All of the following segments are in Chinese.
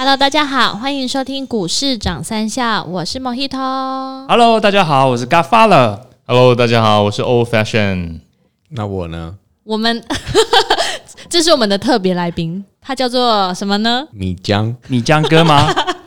Hello，大家好，欢迎收听股市涨三下，我是 Mojito。Hello，大家好，我是 Godfather。Hello，大家好，我是 Old Fashion。那我呢？我们 这是我们的特别来宾，他叫做什么呢？米江，米江哥吗？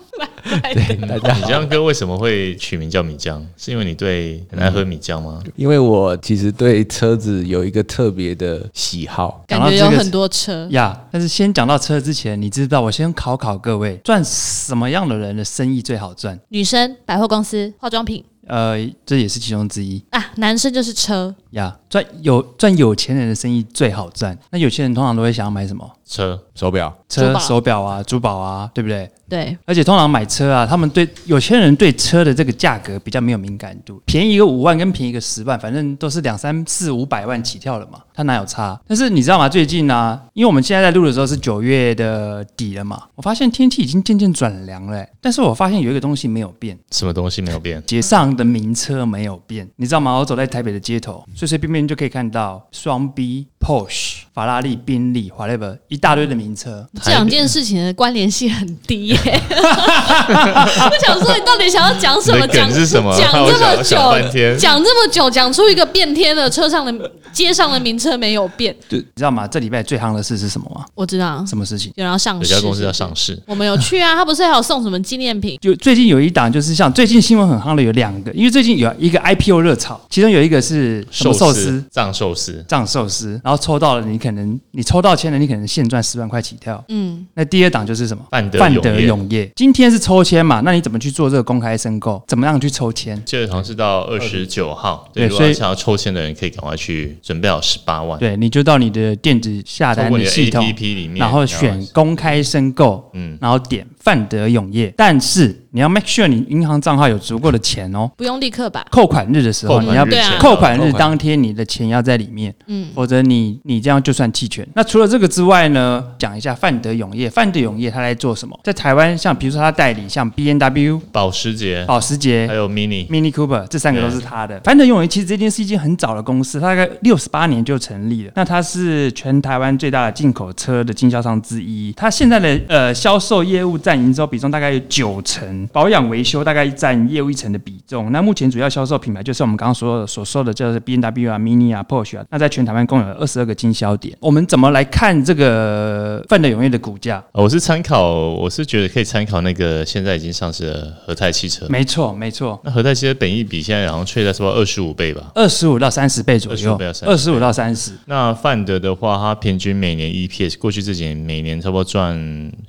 大家米浆哥为什么会取名叫米浆？是因为你对很爱喝米浆吗？因为我其实对车子有一个特别的喜好，感觉有很多车，呀但是先讲到车之前，你知道我先考考各位，赚什么样的人的生意最好赚？女生百货公司、化妆品。呃，这也是其中之一。啊，男生就是车，呀。赚有赚有钱人的生意最好赚。那有钱人通常都会想要买什么？车手表车、手表啊、珠宝啊，对不对？对，而且通常买车啊，他们对有钱人对车的这个价格比较没有敏感度，便宜一个五万跟便宜一个十万，反正都是两三四五百万起跳了嘛，他哪有差？但是你知道吗？最近呢、因为我们现在在录的时候是九月的底了嘛，我发现天气已经渐渐转凉了、欸但是我发现有一个东西没有变，什么东西没有变？街上的名车没有变，你知道吗？我走在台北的街头，随随便便就可以看到双 B、Porsche、法拉利、宾利、whatever 一大堆的名车。这两件事情的关联性很低耶。我想说，你到底想要讲什么？讲是什么讲这么久，天讲这么久，讲出一个变天的车上的街上的名车没有变，对，你知道吗？这礼拜最夯的事是什么吗？我知道什么事情？有人要上市，有家公司要上市，我们有去啊，他不是还有送什么纪念品？就最近有一档，就是像最近新闻很夯的有两个，因为最近有一个 IPO 热潮，其中有一个是什么寿司。藏寿司，藏寿司，然后抽到了，你可能你抽到签了，你可能现赚十万块起跳。嗯，那第二档就是什么？范德范德永业。今天是抽签嘛？那你怎么去做这个公开申购？怎么样去抽签？记得好像是到二十九号。对，所以想要抽签的人，可以赶快去准备好十八万。对，你就到你的电子下单的的系统，APP 里面，然后选公开申购，嗯，然后点范德永业。但是你要 make sure 你银行账号有足够的钱哦。不用立刻吧？扣款日的时候，你要扣款日当天你的钱要在里面，嗯，否则你你这样就算弃权。那除了这个之外呢，讲一下范德永业，范德永业他在做什么？在台湾，像比如说他代理像 B N W、保时捷，保时捷还。有 Mini，Mini Cooper 这三个都是他的。范德永业其实这件是一间很早的公司，它大概六十八年就成立了。那他是全台湾最大的进口车的经销商之一。他现在的呃销售业务占营收比重大概有九成，保养维修大概占业务一成的比重。那目前主要销售品牌就是我们刚刚所所说的，就是 B N W 啊、Mini 啊、Porsche 啊。那在全台湾共有二十二个经销点。我们怎么来看这个范德永业的股价？呃我是参考，我是觉得可以参考那个现在已经上市的和泰汽车。没错，没错。那和泰汽车本益比现在好像吹在差不多二十五倍吧。二十五到三十倍左右25倍到，30二十五到三十，那范德的话，它平均每年 EPS 过去这几年每年差不多赚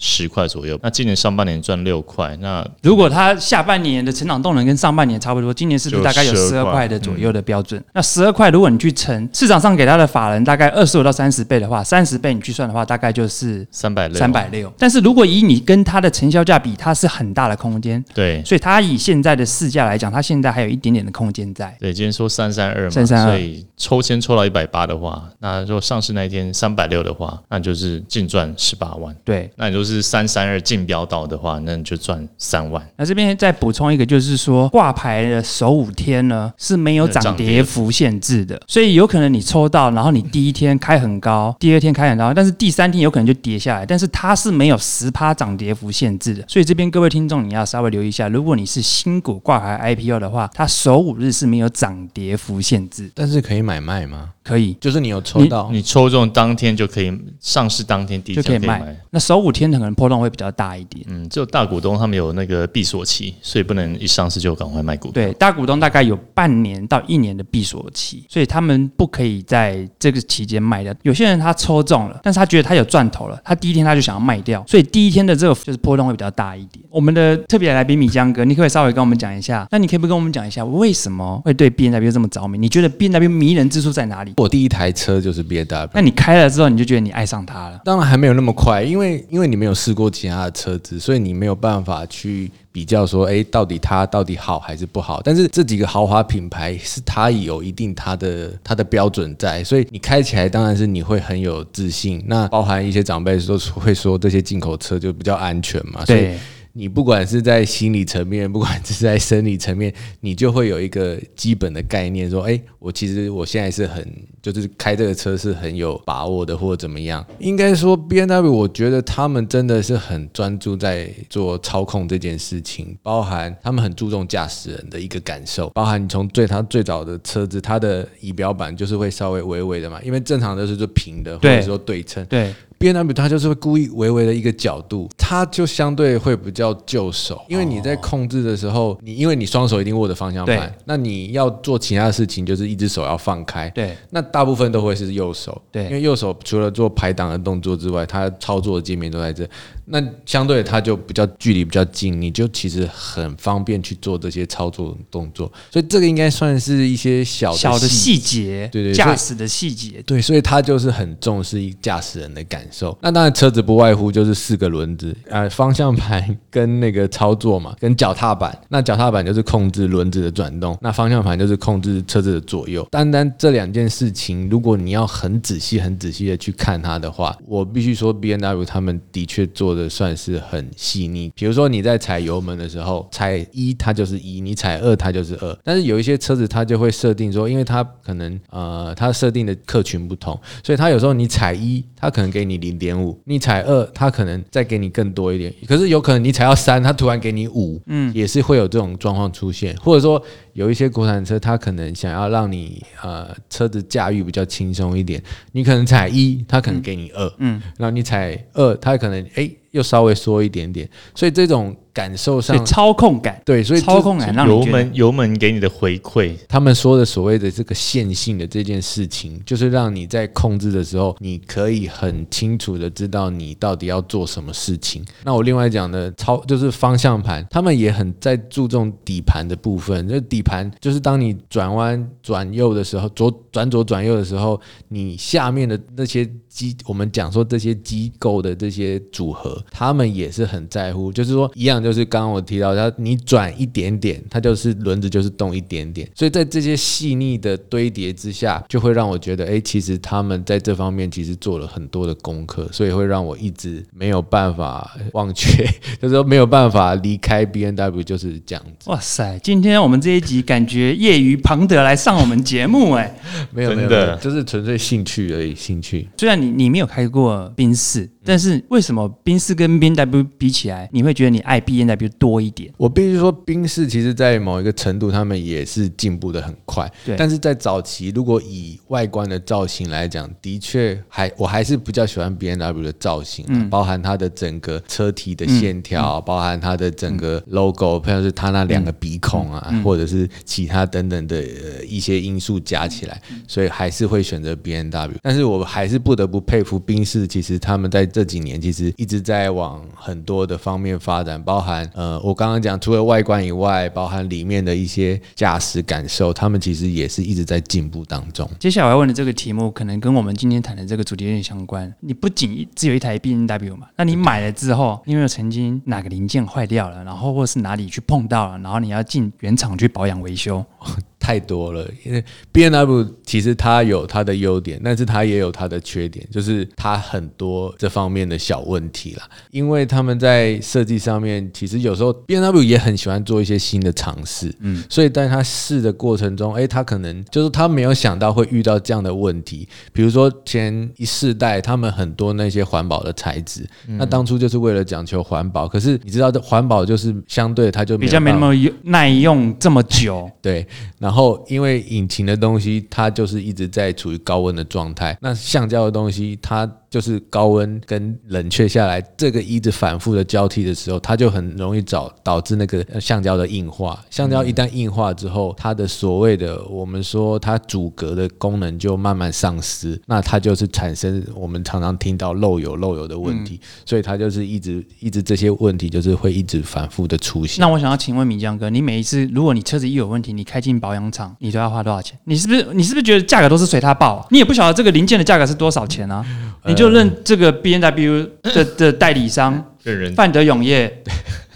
十块左右，那今年上半年赚六块，那如果它下半年的成长动能跟上半年差不多，今年是不是大概有12十二块块的左右的标准？那十二块，如果你去乘市场上给它的法人大概二十五到三十倍的话，三十倍你去算的话，大概就是三百六，三百六。但是如果以你跟它的成交价比，它是很大的空间，对所以它以现在的市价来讲，它现在还有一点点的空间在。对，今天说三三二嘛，332所以抽签抽到一百八的话，那如果上市那一天三百六的话，那就是净赚十八万。对，那你就是三三二竞标到的话，那你就赚三万。那这边再补充一个，就是说挂牌的首五天呢是没有涨跌幅限制的，所以有可能你抽到，然后你第一天开很高，第二天开很高，但是第三天有可能就跌下来，但是它是没有十趴涨跌幅限制的，所以这边各位听众你要稍微留意一下，如果你是新股挂牌 IPO 的话，它首五日是没有涨跌幅限制，但是可以买卖吗？可以。就是你有抽到，你抽中当天就可以上市当天第一就可以卖那首五天可能波动会比较大一点。嗯，只有大股东他们有那个闭锁期，所以不能一上市就赶快卖股票。对，大股东大概有半年到一年的闭锁期，所以他们不可以在这个期间卖掉。有些人他抽中了，但是他觉得他有赚头了，他第一天他就想要卖掉，所以第一天的这个就是波动会比较大一点。我们的特别来宾米江哥，你可以稍微跟我们讲一下？那你可以不跟我们讲一下为什么会对 B N W 这么着迷？你觉得 B N W 迷人之处在哪里？我第一台车就是 B N W。那你开了之后，你就觉得你爱上它了。当然还没有那么快，因为因为你没有试过其他的车所以你没有办法去比较说，哎，到底它到底好还是不好。但是这几个豪华品牌是它有一定它的它的标准在，所以你开起来当然是你会很有自信。那包含一些长辈都会说这些进口车就比较安全嘛，所以，你不管是在心理层面，不管是在生理层面，你就会有一个基本的概念，说，哎、我其实我现在是很，就是开这个车是很有把握的，或者怎么样。应该说，B N W，我觉得他们真的是很专注在做操控这件事情，包含他们很注重驾驶人的一个感受，包含你从最他最早的车子，它的仪表板就是会稍微微微的嘛，因为正常都是就平的，或者说对称。对 N W 它就是会故意微微的一个角度，它就相对会比较就手，因为你在控制的时候，你因为你双手一定握着方向盘，那你要做其他的事情，就是一只手要放开。对，那大部分都会是右手，对因为右手除了做排档的动作之外，它操作的界面都在这。那相对它就比较距离比较近，你就其实很方便去做这些操作动作。所以这个应该算是一些小小的细细节，对对驾驶的细节，对，所以它就是很重视驾驶人的感受。那当然，车子不外乎就是四个轮子，呃，方向盘跟那个操作嘛，跟脚踏板。那脚踏板就是控制轮子的转动，那方向盘就是控制车子的左右。单单这两件事情，如果你要很仔细、很仔细的去看它的话，我必须说，B N W 他们的确做的算是很细腻。比如说你在踩油门的时候，踩一它就是一，你踩二它就是二。但是有一些车子它就会设定说，因为它可能呃它设定的客群不同，所以它有时候你踩一，它可能给你零点五；你踩二，它可能再给你更多一点。可是有可能你踩到三，它突然给你五，嗯，也是会有这种状况出现。或者说有一些国产车，它可能想要让你呃车子驾驭比较轻松一点，你可能踩一，它可能给你二，嗯，然后你踩二，它可能哎又稍微缩一点点，所以这种感受上。操控感，对，所以操控感让油门油门给你的回馈，他们说的所谓的这个线性的这件事情，就是让你在控制的时候，你可以很清楚的知道你到底要做什么事情。那我另外讲的操就是方向盘，他们也很在注重底盘的部分。就底盘就是当你转弯转右的时候，左转左转右的时候，你下面的那些机，我们讲说这些机构的这些组合，他们也是很在乎，就是说一样，就是刚刚我提到，它你转一点点，它就是轮子就是动一点点，所以在这些细腻的堆叠之下，就会让我觉得，哎，其实他们在这方面其实做了很多的功课，所以会让我一直没有办法忘却，就是说没有办法离开 B N W，就是这样子。哇塞！今天我们这一集感觉业余庞德来上我们节目，哎，没有没有，没有就是纯粹兴趣而已，兴趣。虽然你你没有开过宾士，但是为什么宾士跟 B N W 比起来，你会觉得你爱 B N W 多一点？我必须说，宾士其实在某一个程度，他们也是进步的很快。对但是在早期，如果以外观的造型来讲，的确还我还是比较喜欢 B N W 的造型、啊，包含它的整个车体的线条，包含它的整个 logo，譬如是它那两个鼻孔啊，或者是其他等等的、呃、一些因素加起来，所以还是会选择 B N W。但是我还是不得不佩服宾士，其实他们在这几年其实一直在往很多的方面发展，包含呃，我刚刚讲除了外观以外，包含里面的一些驾驶感受，他们其实也是一直在进步当中。接下来我要问的这个题目，可能跟我们今天谈的这个主题有点相关。你不仅只有一台 B N W 嘛，那你买了之后，你有没有曾经哪个零件坏掉了，然后或是哪里去碰到了，然后你要进原厂去保养维修？太多了，因为 B N W 其实它有它的优点，但是它也有它的缺点，就是它很多这方面的小问题啦。因为他们在设计上面，其实有时候 B N W 也很喜欢做一些新的尝试，嗯，所以在他试的过程中，诶，他可能就是他没有想到会遇到这样的问题，比如说前一世代他们很多那些环保的材质，那当初就是为了讲求环保，可是你知道，这环保就是相对它就比较没那么耐用这么久。对，然然后因为引擎的东西，它就是一直在处于高温的状态。那橡胶的东西，它就是高温跟冷却下来，这个一直反复的交替的时候，它就很容易导导致那个呃橡胶的硬化。橡胶一旦硬化之后，它的所谓的我们说它阻隔的功能就慢慢丧失，那它就是产生我们常常听到漏油漏油的问题，所以它就是一直一直这些问题就是会一直反复的出现。那我想要请问米江哥，你每一次如果你车子一有问题，你开进保养厂，你都要花多少钱？你是不是你是不是觉得价格都是随他报、啊？你也不晓得这个零件的价格是多少钱啊？你就认这个 B N W 的的代理商 认人范德永业、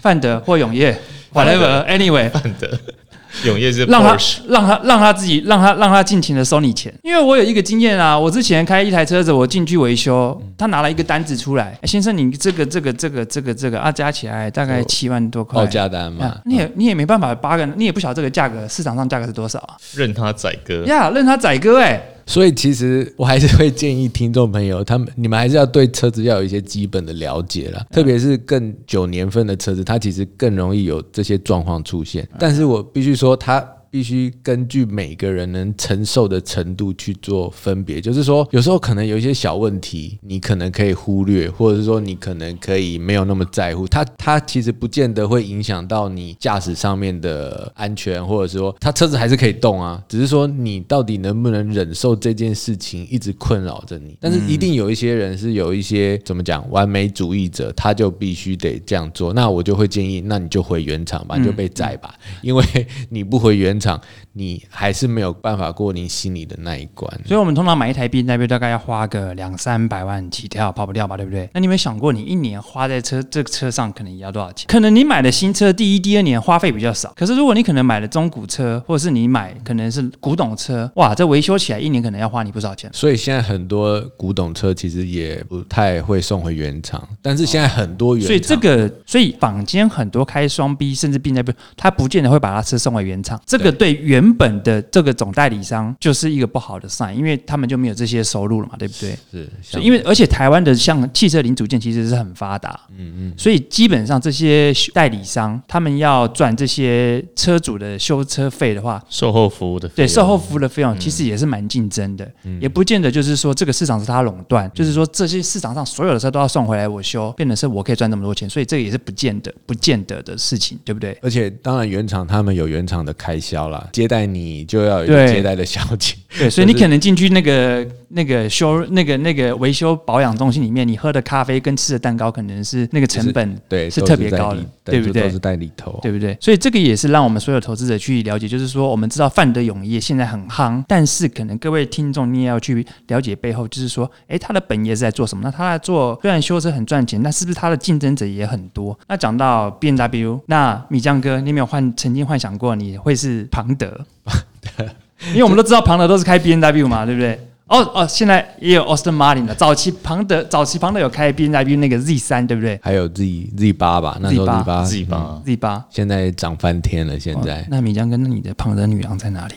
范德或永业，whatever，anyway，范德 永业是让他让他让他自己让他让他尽情的收你钱，因为我有一个经验啊，我之前开一台车子，我进去维修，他拿了一个单子出来，哎先生你这个这个这个这个这个啊加起来大概七万多块报。价单嘛啊，，你也你也没办法八个，你也不晓得这个价格市场上价格是多少啊？任他宰割。呀，任他宰割哎、所以其实我还是会建议听众朋友，他们你们还是要对车子要有一些基本的了解啦，特别是更久年份的车子，它其实更容易有这些状况出现。但是我必须说，它必须根据每个人能承受的程度去做分别，就是说，有时候可能有一些小问题，你可能可以忽略，或者是说你可能可以没有那么在乎，它它其实不见得会影响到你驾驶上面的安全，或者说它车子还是可以动啊，只是说你到底能不能忍受这件事情一直困扰着你。但是一定有一些人是有一些怎么讲完美主义者，他就必须得这样做，那我就会建议，那你就回原厂吧，你就被宰吧，因为你不回原厂，你还是没有办法过你心里的那一关。所以我们通常买一台 B N W 大概要花个两三百万起跳，跑不掉吧，对不对？那你有没有想过，你一年花在车这个车上可能也要多少钱？可能你买的新车第一、第二年花费比较少，可是如果你可能买了中古车，或者是你买可能是古董车，哇，这维修起来一年可能要花你不少钱。所以现在很多古董车其实也不太会送回原厂，但是现在很多原厂，所以这个，所以坊间很多开双 B 甚至 B W，他不见得会把他车送回原厂。这个对原本的这个总代理商就是一个不好的 sign，因为他们就没有这些收入了嘛，对不对？是所以因为而且台湾的像汽车零组件其实是很发达，嗯嗯，所以基本上这些代理商他们要赚这些车主的修车费的话，售后服务的费用。对售后服务的费用其实也是蛮竞争的，也不见得就是说这个市场是他垄断，就是说这些市场上所有的车都要送回来我修，变成是我可以赚那么多钱，所以这个也是不见得不见得的事情，对不对？而且当然原厂他们有原厂的开销啦，接待你就要有一个接待的小姐，对，所以你可能进去那个那个修那个那个维修保养中心里面，你喝的咖啡跟吃的蛋糕可能是那个成本对，是特别高的，对不对都是在里头。对不对？所以这个也是让我们所有投资者去了解，就是说，我们知道范德永业现在很夯，但是可能各位听众你也要去了解背后，就是说，哎，他的本业是在做什么？那他在做虽然修车很赚钱，那是不是他的竞争者也很多？那讲到 B N W，那米江哥，你有没有幻曾经幻想过你会是庞德？因为我们都知道庞德都是开 B N W 嘛，对不对？哦哦，现在也有 Austin Martin 了。早期庞德，早期庞德有开 B N W 那个 Z 三，对不对还有 Z Z 八吧，那时候 Z 八 Z 八。？Z 八。现在涨翻天了。现在那米江跟，那你的庞德女郎在哪里？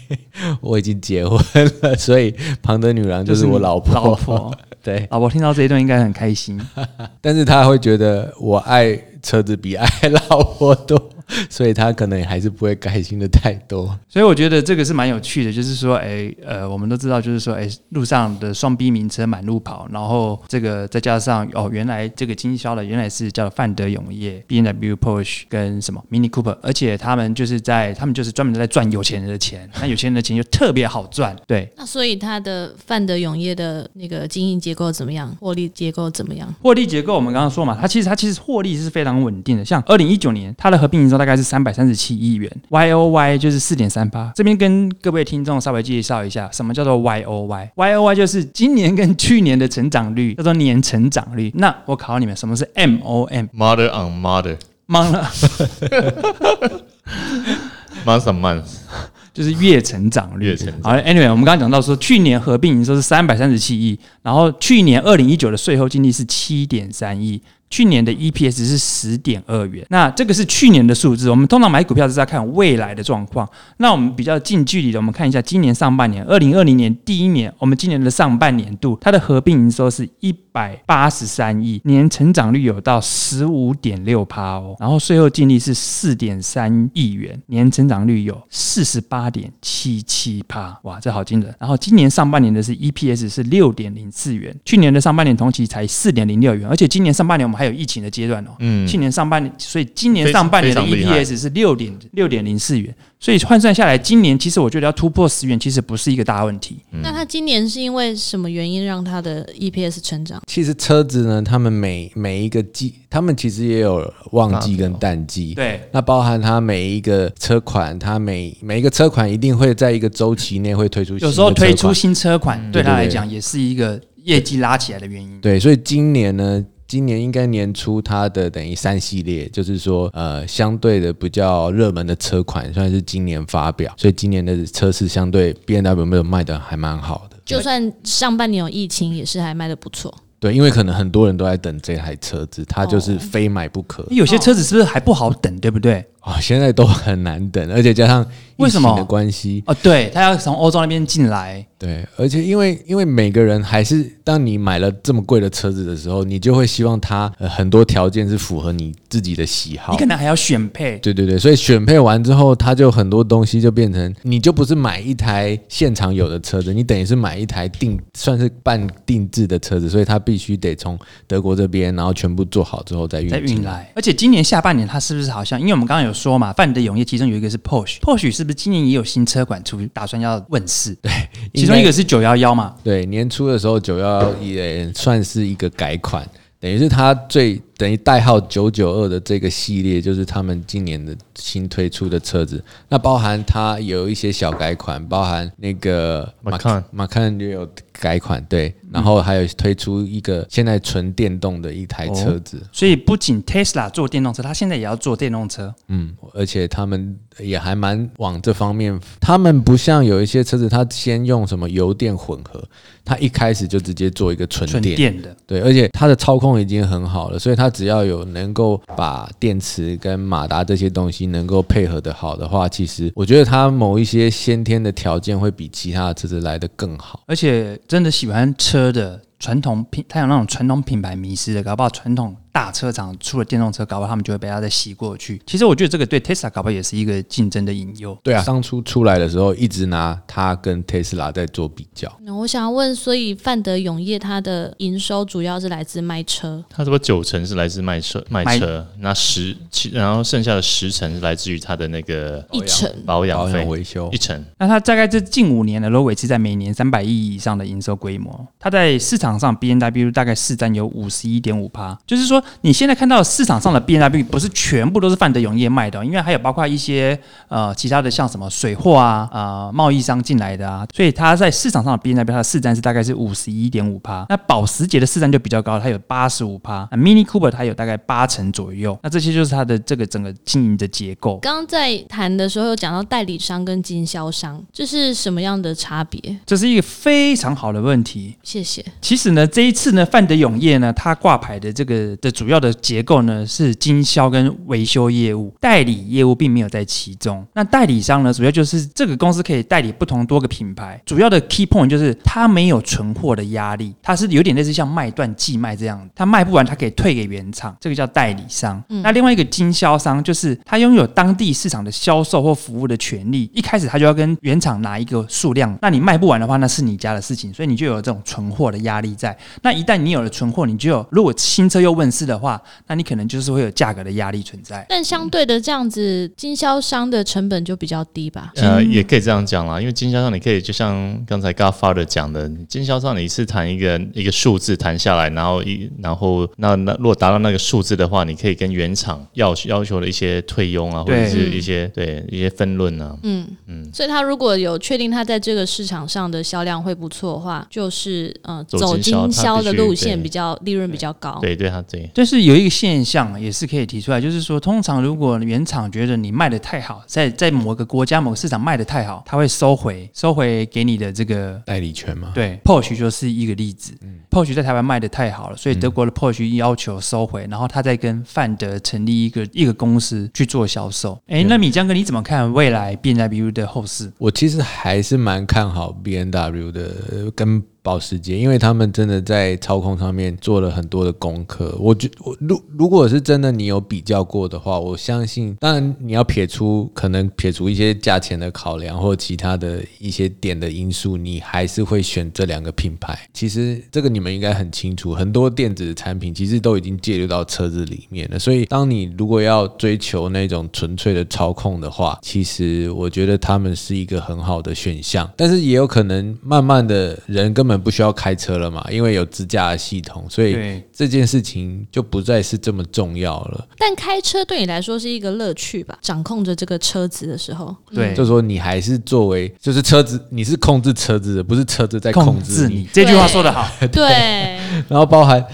我已经结婚了，所以庞德女郎就是我老婆。老婆，对，老婆听到这一段应该很开心。但是她会觉得我爱车子比爱老婆多，所以他可能还是不会开心的太多。所以我觉得这个是蛮有趣的，就是说，哎，呃，我们都知道，就是说，哎，路上的双 B 名车满路跑，然后这个再加上哦，原来这个经销的原来是叫范德永业、B N W、Porsche 跟什么 Mini Cooper，而且他们就是在他们就是专门在赚有钱人的钱，那有钱人的钱就特别好赚，对。那所以他的范德永业的那个经营结构怎么样？获利结构怎么样？获利结构我们刚刚说嘛，它其实它其实获利是非常稳定的。像二零一九年，它的合并营收大概是三百三十七亿元，Y O Y 就是四点三八。这边跟各位听众稍微介绍一下，什么叫做 Y O Y？Y O Y 就是今年跟去年的成长率，叫做年成长率。那我考你们，什么是 M O M？Mother on mother, 忙了，month on month，就是月成长率。月成长好，Anyway，我们刚刚讲到说，去年合并营收是三百三十七亿，然后去年二零一九的税后净利是七点三亿。去年的 EPS 是十点二元，那这个是去年的数字。我们通常买股票是在看未来的状况。那我们比较近距离的，我们看一下今年上半年，二零二零年第一年，我们今年的上半年度，它的合并营收是一百八十三亿，年成长率有到十五点六趴哦，然后税后净利是四点三亿元，年成长率有四十八点七七趴，哇，这好惊人。然后今年上半年的是 EPS 是六点零四元，去年的上半年同期才四点零六元，而且今年上半年我们还有疫情的阶段哦，嗯。去年上半年，所以今年上半年的 EPS 是六点六点零四元，所以换算下来，今年其实我觉得要突破十元，其实不是一个大问题。那它今年是因为什么原因让它的 EPS 成长？其实车子呢，他们每每一个季，他们其实也有旺季跟淡季。对，那包含它每一个车款，它每每一个车款一定会在一个周期内会推出新的有时候推出新车款，对他来讲也是一个业绩拉起来的原因。对，所以今年呢，今年应该年初它的等于三系列，就是说呃相对的比较热门的车款，算是今年发表，所以今年的车是相对 B N W 没有卖的还蛮好的。就算上半年有疫情，也是还卖的不错。对，因为可能很多人都在等这台车子，它就是哦非买不可。有些车子是不是还不好等，对不对？哦，现在都很难等，而且加上疫为什么情的关系，哦，对，他要从欧洲那边进来，对，而且因为因为每个人还是当你买了这么贵的车子的时候，你就会希望它、呃、很多条件是符合你自己的喜好你可。能还要选配。对对对，所以选配完之后，它就很多东西就变成，你就不是买一台现场有的车子，你等于是买一台定算是半定制的车子，所以它必须得从德国这边，然后全部做好之后再运再运来，而且今年下半年它是不是好像？因为我们刚刚有说嘛，范德永业其中有一个是 Porsche，Porsche 是不是今年也有新车款出，打算要问世？对，其中一个是九幺幺嘛，对，年初的时候九幺幺也算是一个改款，等于是它最等于代号九九二的这个系列，就是他们今年的新推出的车子。那包含它有一些小改款，包含那个 Macan 马看也有改款，对，然后还有推出一个现在纯电动的一台车子。所以不仅 Tesla 做电动车，它现在也要做电动车。嗯，而且他们也还蛮往这方面，他们不像有一些车子，它先用什么油电混合，它一开始就直接做一个纯。电的，对，而且它的操控已经很好了，所以它只要有能够把电池跟马达这些东西能够配合的好的话，其实我觉得它某一些先天的条件会比其他的车子来的更好。而且真的喜欢车的传统品，他有那种传统品牌迷失的，搞不好传统大车厂出了电动车，搞不好他们就会被它再吸过去。其实我觉得这个对 Tesla 搞不好也是一个竞争的引诱。对啊，当初出来的时候一直拿它跟 Tesla 在做比较。那我想要问，所以范德永业它的营收主要是来自卖车，它这个九成是来自卖车卖车，那十其然后剩下的十成是来自于它的那个一成保养费保养维修一成。那它大概这近五年呢，都维持在每年三百亿以上的营收规模。它在市场上 B N W 大概市占有五十一点五趴，就是说你现在看到市场上的 B N W 不是全部都是范德永业卖的哦，因为还有包括一些呃其他的像什么水货啊、呃贸易商进来的啊，所以它在市场上的 B N W 它的市占是大概是五十一点五趴。那保时捷的市占就比较高，它有八十五趴，那 Mini Cooper 它有大概八成左右。那这些就是它的这个整个经营的结构。刚刚在谈的时候有讲到代理商跟经销商，这是什么样的差别？这是一个非常好的问题。谢谢。其实呢，这一次呢，范德永业呢，它挂牌的这个的主要的结构呢是经销跟维修业务，代理业务并没有在其中。那代理商呢，主要就是这个公司可以代理不同多个品牌，主要的 key point 就是它没有存货的压力，它是有点类似像卖断寄卖这样，它卖不完它可以退给原厂，这个叫代理商。那另外一个经销商就是他拥有当地市场的销售或服务的权利，一开始他就要跟原厂拿一个数量，那你卖不完的话，那是你家的事情，所以你就有这种存货的压力在。那一旦你有了存货，你就有如果新车又问世的话，那你可能就是会有价格的压力存在。但相对的，这样子经销商的成本就比较低吧？呃，也可以这样讲啦，因为经销商你可以就像刚才 Godfather 讲的，经销商你是谈一个一个数字谈下来，然后一然后那那如果达到那个数字的话，你可以跟原厂要要求的一些退佣啊，或者是一些对一些分论啊，嗯嗯所以他如果有确定他在这个市场上的销量会不错的话，就是呃走走经销的路线比较利润比较高。对对他对。但是有一个现象也是可以提出来，就是说，通常如果原厂觉得你卖的太好，在在某个国家某个市场卖的太好，他会收回收回给你的这个。代理权嘛，对，Porsche 就是一个例子。嗯 Porsche 在台湾卖的太好了，所以德国的 Porsche 要求收回，然后他再跟范德成立一个一个公司去做销售。哎，那米江哥你怎么看未来 B N W 的后市？我其实还是蛮看好 B N W 的呃跟保时捷，因为他们真的在操控上面做了很多的功课。我觉我如如果是真的你有比较过的话，我相信，当然你要撇出可能撇除一些价钱的考量或其他的一些点的因素，你还是会选这两个品牌。其实这个你们应该很清楚，很多电子产品其实都已经介入到车子里面了。所以当你如果要追求那种纯粹的操控的话，其实我觉得他们是一个很好的选项。但是也有可能慢慢的人根本不需要开车了嘛，因为有支架的系统，所以，这件事情就不再是这么重要了。但开车对你来说是一个乐趣吧？掌控着这个车子的时候，对，就说你还是作为就是车子，你是控制车子的，不是车子在控制你。控制你。这句话说得好。对，然后包含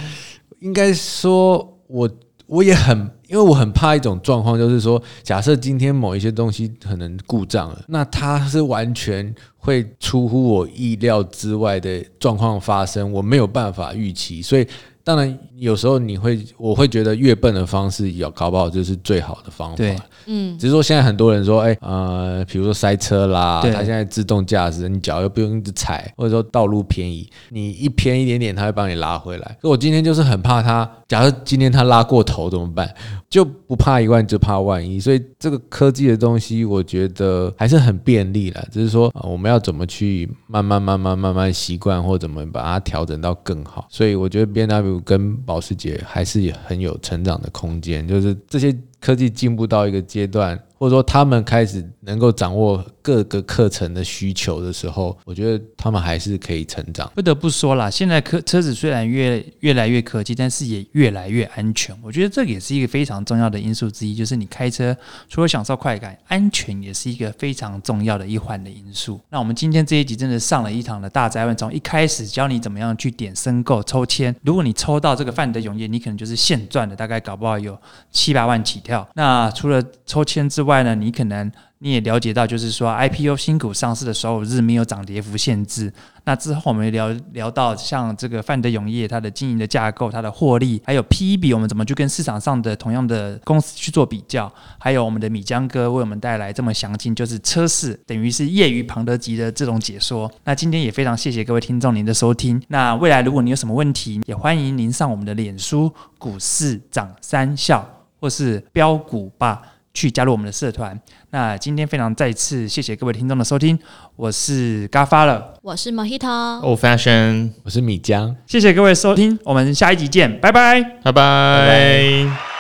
应该说我我也很，因为我很怕一种状况，就是说，假设今天某一些东西可能故障了，那它是完全会出乎我意料之外的状况发生，我没有办法预期，所以。当然，有时候你会，我会觉得越笨的方式，有搞不好就是最好的方法。对，嗯，只是说现在很多人说，哎，呃，比如说塞车啦，对它现在自动驾驶，你脚又不用一直踩，或者说道路偏移，你一偏一点点，它会帮你拉回来。可我今天就是很怕它，假如今天它拉过头怎么办？就不怕一万，就怕万一。所以这个科技的东西，我觉得还是很便利了，只是说、呃我们要怎么去慢慢慢慢慢慢习惯，或怎么把它调整到更好。所以我觉得 B N W 跟保时捷还是很有成长的空间，就是这些科技进步到一个阶段，或者说他们开始能够掌握各个课程的需求的时候，我觉得他们还是可以成长。不得不说啦，现在科车子虽然越越来越科技，但是也越来越安全。我觉得这也是一个非常重要的因素之一，就是你开车除了享受快感，安全也是一个非常重要的一环的因素。那我们今天这一集真的上了一堂的大灾问，从一开始教你怎么样去点申购抽签，如果你抽到这个范德永业，你可能就是现赚的，大概搞不好有七八万起跳。那除了抽签之外外呢，你可能你也了解到，就是说 IPO 新股上市的时候日没有涨跌幅限制。那之后我们聊聊到像这个范德永业它的经营的架构、它的获利，还有 PE 比，我们怎么去跟市场上的同样的公司去做比较，还有我们的米江哥为我们带来这么详尽，就是车市等于是业余庞德级的这种解说。那今天也非常谢谢各位听众您的收听。那未来如果你有什么问题，也欢迎您上我们的脸书股市涨三笑或是标股吧。去加入我们的社团。那今天非常再次谢谢各位听众的收听，我是嘎发了，我是 Mojito。Old fashion，我是米江。谢谢各位收听，我们下一集见，拜拜。拜拜。